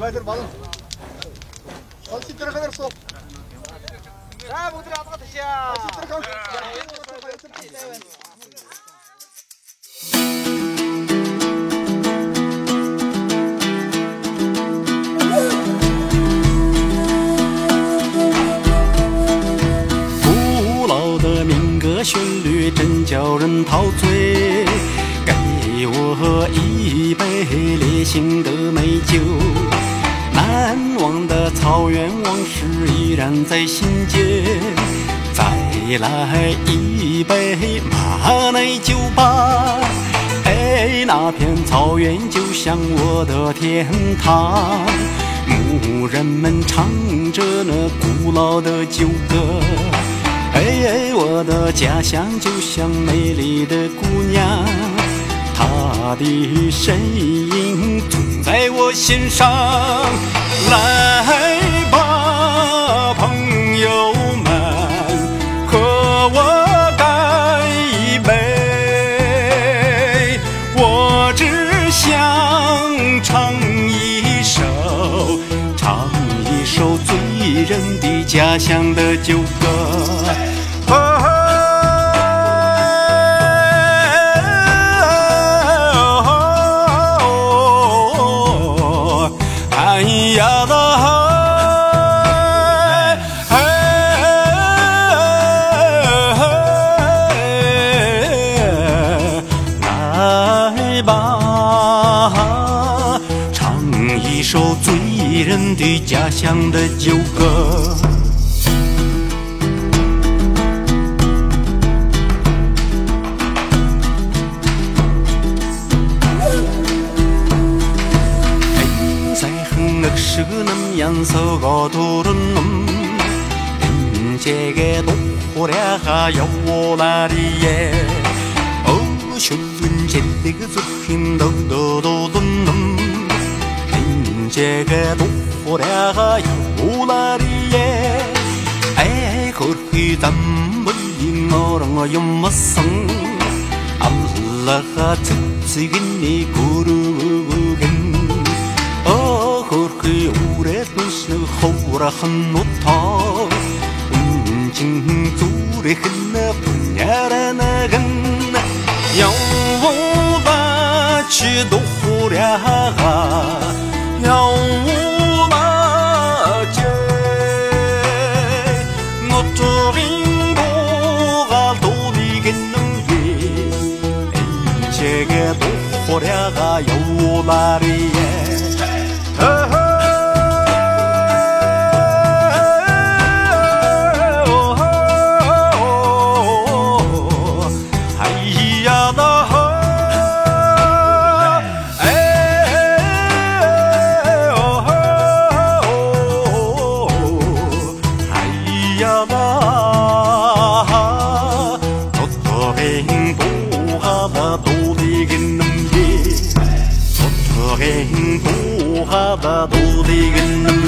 Haydi balım. Al sitere kadar sok. 자, 모두 아빠가 드시야. Sitere kalk.古 旋律真叫人陶醉，给我一杯烈性的美酒，难忘的草原往事依然在心间。再来一杯马奶酒吧，哎，那片草原就像我的天堂。牧人们唱着那古老的旧歌，哎哎，我的家乡就像美丽的姑娘，她的身影总在我心上。来家乡的酒歌。哎呀啦！来吧，唱一首醉人的家乡的酒歌。 행색흑는 연서 거두른 인제게 노래가 여라리에 어슈은 제대가 숲힌 더더더던 인제게 노래가 여라리에 에 거기 담불린 너랑 연마성 알라가 특직이니 구르 호라한 노타 운징 둘에 흔나 분야라나간 영원같이 노래가 영원하제 노토린 보가 도리겠 는데 인제게 노래가 여우라리에 행복하다 도리겠는데 행복하다 도리겠는데